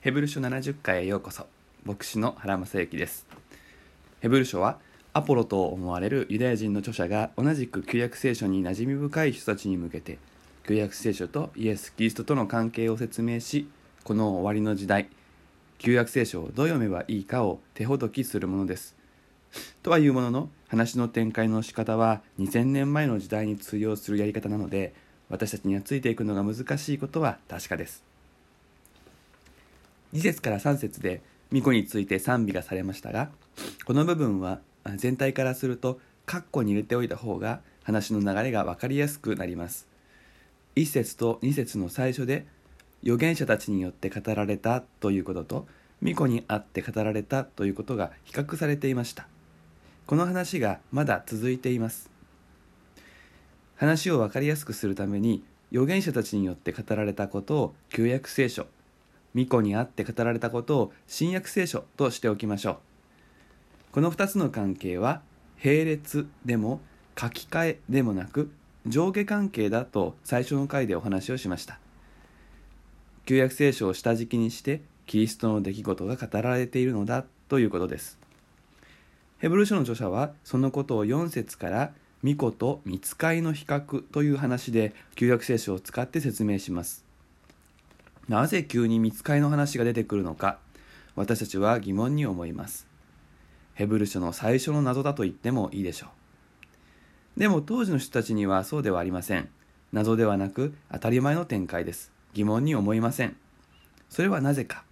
ヘブル書70回へようこそ。牧師の原正幸です。ヘブル書はアポロと思われるユダヤ人の著者が同じく旧約聖書に馴染み深い人たちに向けて旧約聖書とイエス・キリストとの関係を説明しこの終わりの時代旧約聖書をどう読めばいいかを手ほどきするものです。とはいうものの話の展開の仕方は2000年前の時代に通用するやり方なので私たちにはついていくのが難しいことは確かです。2節から3節で巫女について賛美がされましたがこの部分は全体からすると括弧に入れておいた方が話の流れが分かりやすくなります。1節と2節の最初で預言者たちによって語られたということと巫女にあって語られたということが比較されていました。この話がまだ続いています。話を分かりやすくするために預言者たちによって語られたことを旧約聖書巫女にあって語られたことを新約聖書としておきましょう。この2つの関係は並列でも書き換えでもなく上下関係だと最初の回でお話をしました。旧約聖書を下敷きにしてキリストの出来事が語られているのだということです。ヘブル書の著者はそのことを4節から巫女と見つかいの比較という話で旧約聖書を使って説明します。なぜ急に見つかりの話が出てくるのか私たちは疑問に思います。ヘブル書の最初の謎だと言ってもいいでしょう。でも当時の人たちにはそうではありません。謎ではなく当たり前の展開です。疑問に思いません。それはなぜか。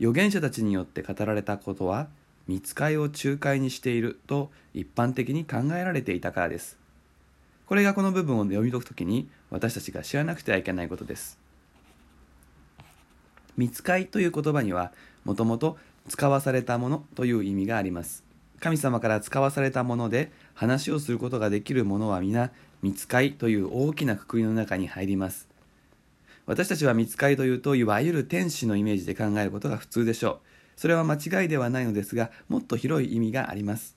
預言者たちによって語られたことは見つかりを仲介にしていると一般的に考えられていたからです。これがこの部分を読み解くときに私たちが知らなくてはいけないことです。見つかいという言葉にはもともと使わされたものという意味があります。神様から使わされたもので話をすることができるものは皆見つかいという大きなくくりの中に入ります。私たちは見つかいというといわゆる天使のイメージで考えることが普通でしょう。それは間違いではないのですがもっと広い意味があります。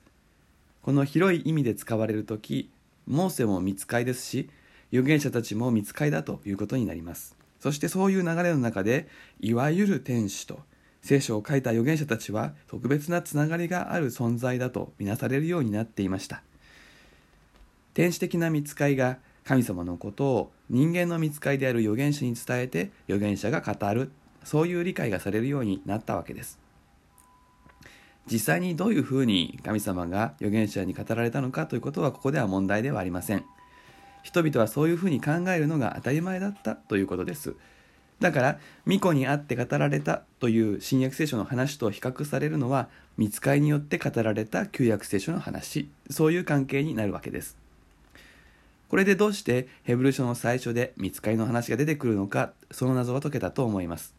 この広い意味で使われる時モーセも見つかいですし預言者たちも見つかいだということになります。そしてそういう流れの中でいわゆる天使と聖書を書いた預言者たちは特別なつながりがある存在だとみなされるようになっていました。天使的な見つかいが神様のことを人間の見つかいである預言者に伝えて預言者が語るそういう理解がされるようになったわけです。実際にどういうふうに神様が預言者に語られたのかということはここでは問題ではありません。人々はそういうふうに考えるのが当たり前だったということです。だから巫女にあって語られたという新約聖書の話と比較されるのは見つかりによって語られた旧約聖書の話。そういう関係になるわけです。これでどうしてヘブル書の最初で見つかりの話が出てくるのかその謎は解けたと思います。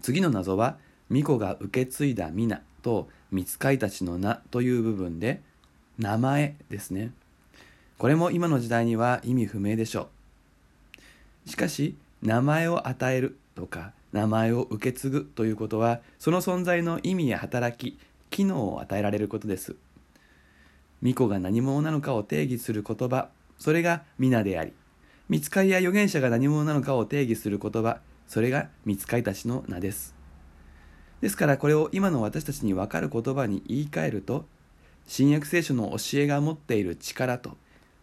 次の謎は巫女が受け継いだ皆と見つかりたちの名という部分で名前ですね。これも今の時代には意味不明でしょう。しかし名前を与えるとか名前を受け継ぐということはその存在の意味や働き機能を与えられることです。巫女が何者なのかを定義する言葉それが皆であり見つかりや預言者が何者なのかを定義する言葉それが見つかりたちの名です。ですからこれを今の私たちに分かる言葉に言い換えると新約聖書の教えが持っている力と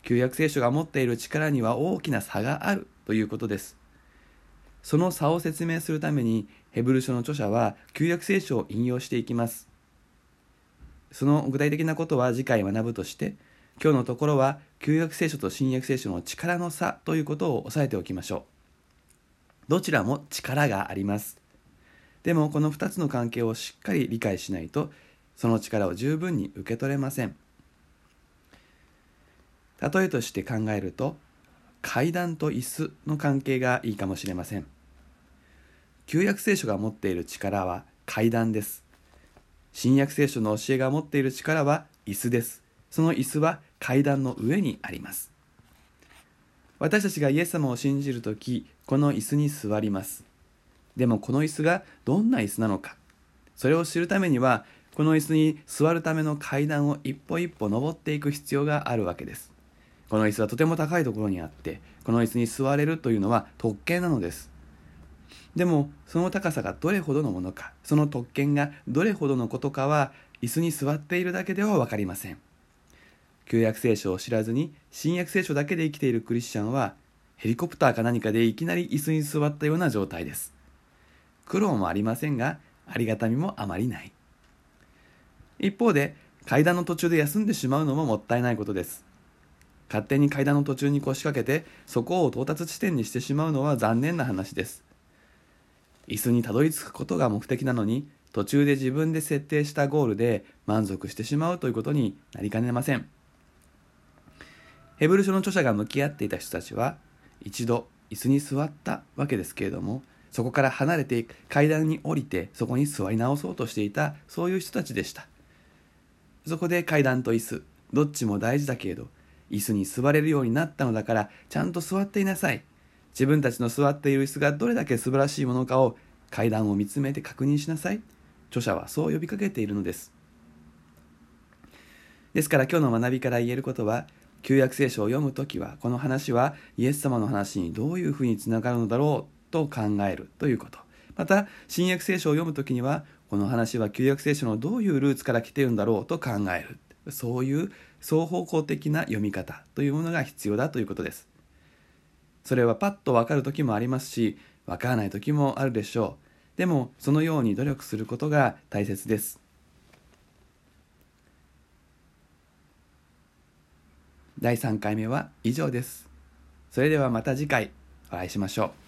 旧約聖書が持っている力には大きな差があるということです。その差を説明するためにヘブル書の著者は旧約聖書を引用していきます。その具体的なことは次回学ぶとして今日のところは旧約聖書と新約聖書の力の差ということを押さえておきましょう。どちらも力があります。でもこの2つの関係をしっかり理解しないとその力を十分に受け取れません。例えとして考えると階段と椅子の関係がいいかもしれません。旧約聖書が持っている力は階段です。新約聖書の教えが持っている力は椅子です。その椅子は階段の上にあります。私たちがイエス様を信じるときこの椅子に座ります。でもこの椅子がどんな椅子なのか。それを知るためにはこの椅子に座るための階段を一歩一歩登っていく必要があるわけです。この椅子はとても高いところにあってこの椅子に座れるというのは特権なのです。でもその高さがどれほどのものかその特権がどれほどのことかは椅子に座っているだけでは分かりません。旧約聖書を知らずに新約聖書だけで生きているクリスチャンはヘリコプターか何かでいきなり椅子に座ったような状態です。苦労もありませんがありがたみもあまりない。一方で階段の途中で休んでしまうのももったいないことです。勝手に階段の途中に腰掛けてそこを到達地点にしてしまうのは残念な話です。椅子にたどり着くことが目的なのに途中で自分で設定したゴールで満足してしまうということになりかねません。ヘブル書の著者が向き合っていた人たちは一度椅子に座ったわけですけれどもそこから離れて階段に降りてそこに座り直そうとしていたそういう人たちでした。そこで階段と椅子どっちも大事だけれど椅子に座れるようになったのだからちゃんと座っていなさい。自分たちの座っている椅子がどれだけ素晴らしいものかを階段を見つめて確認しなさい。著者はそう呼びかけているのです。ですから今日の学びから言えることは旧約聖書を読むときはこの話はイエス様の話にどういうふうにつながるのだろうと考えるということ。また新約聖書を読むときにはこの話は旧約聖書のどういうルーツから来ているんだろうと考える。そういう双方向的な読み方というものが必要だということです。それはパッとわかる時もありますしわからない時もあるでしょう。でもそのように努力することが大切です。第3回目は以上です。それではまた次回お会いしましょう。